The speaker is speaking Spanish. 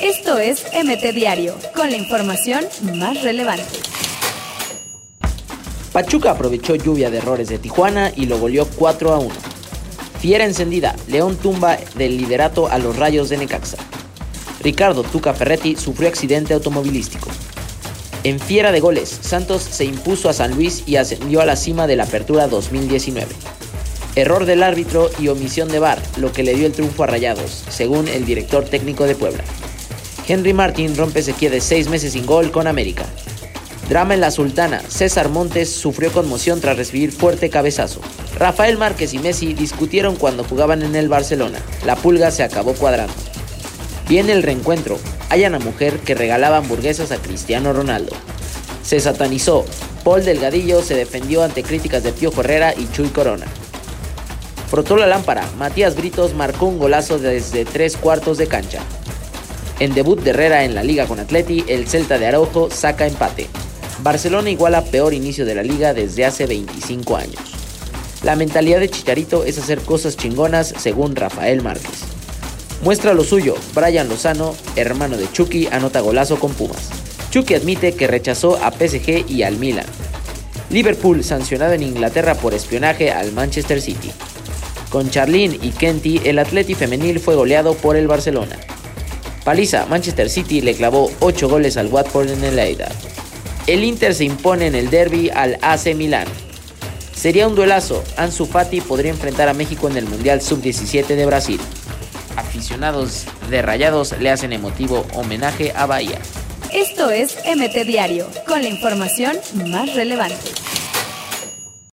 Esto es MT Diario, con la información más relevante. Pachuca aprovechó lluvia de errores de Tijuana y lo goleó 4 a 1. Fiera encendida, León tumba del liderato a los rayos de Necaxa. Ricardo Tuca Ferretti sufrió accidente automovilístico. En fiera de goles, Santos se impuso a San Luis y ascendió a la cima de la Apertura 2019. Error del árbitro y omisión de VAR, lo que le dio el triunfo a Rayados, según el director técnico de Puebla. Henry Martin rompe sequía de seis meses sin gol con América. Drama en la Sultana, César Montes sufrió conmoción tras recibir fuerte cabezazo. Rafael Márquez y Messi discutieron cuando jugaban en el Barcelona. La pulga se acabó cuadrando. Viene el reencuentro. Hay una mujer que regalaba hamburguesas a Cristiano Ronaldo. Se satanizó. Paul Delgadillo se defendió ante críticas de Pío Herrera y Chuy Corona. Frotó la lámpara. Matías Britos marcó un golazo desde tres cuartos de cancha. En debut de Herrera en la liga con Atleti, el Celta de Araujo saca empate. Barcelona iguala peor inicio de la liga desde hace 25 años. La mentalidad de Chicharito es hacer cosas chingonas según Rafael Márquez. Muestra lo suyo, Brian Lozano, hermano de Chucky, anota golazo con Pumas. Chucky admite que rechazó a PSG y al Milan. Liverpool sancionado en Inglaterra por espionaje al Manchester City. Con Charlene y Kenty, el Atleti femenil fue goleado por el Barcelona. Paliza, Manchester City le clavó 8 goles al Watford en el Eidad. El Inter se impone en el derby al AC Milán. Sería un duelazo. Ansu Fati podría enfrentar a México en el Mundial Sub-17 de Brasil. Aficionados de Rayados le hacen emotivo homenaje a Bahía. Esto es MT Diario, con la información más relevante.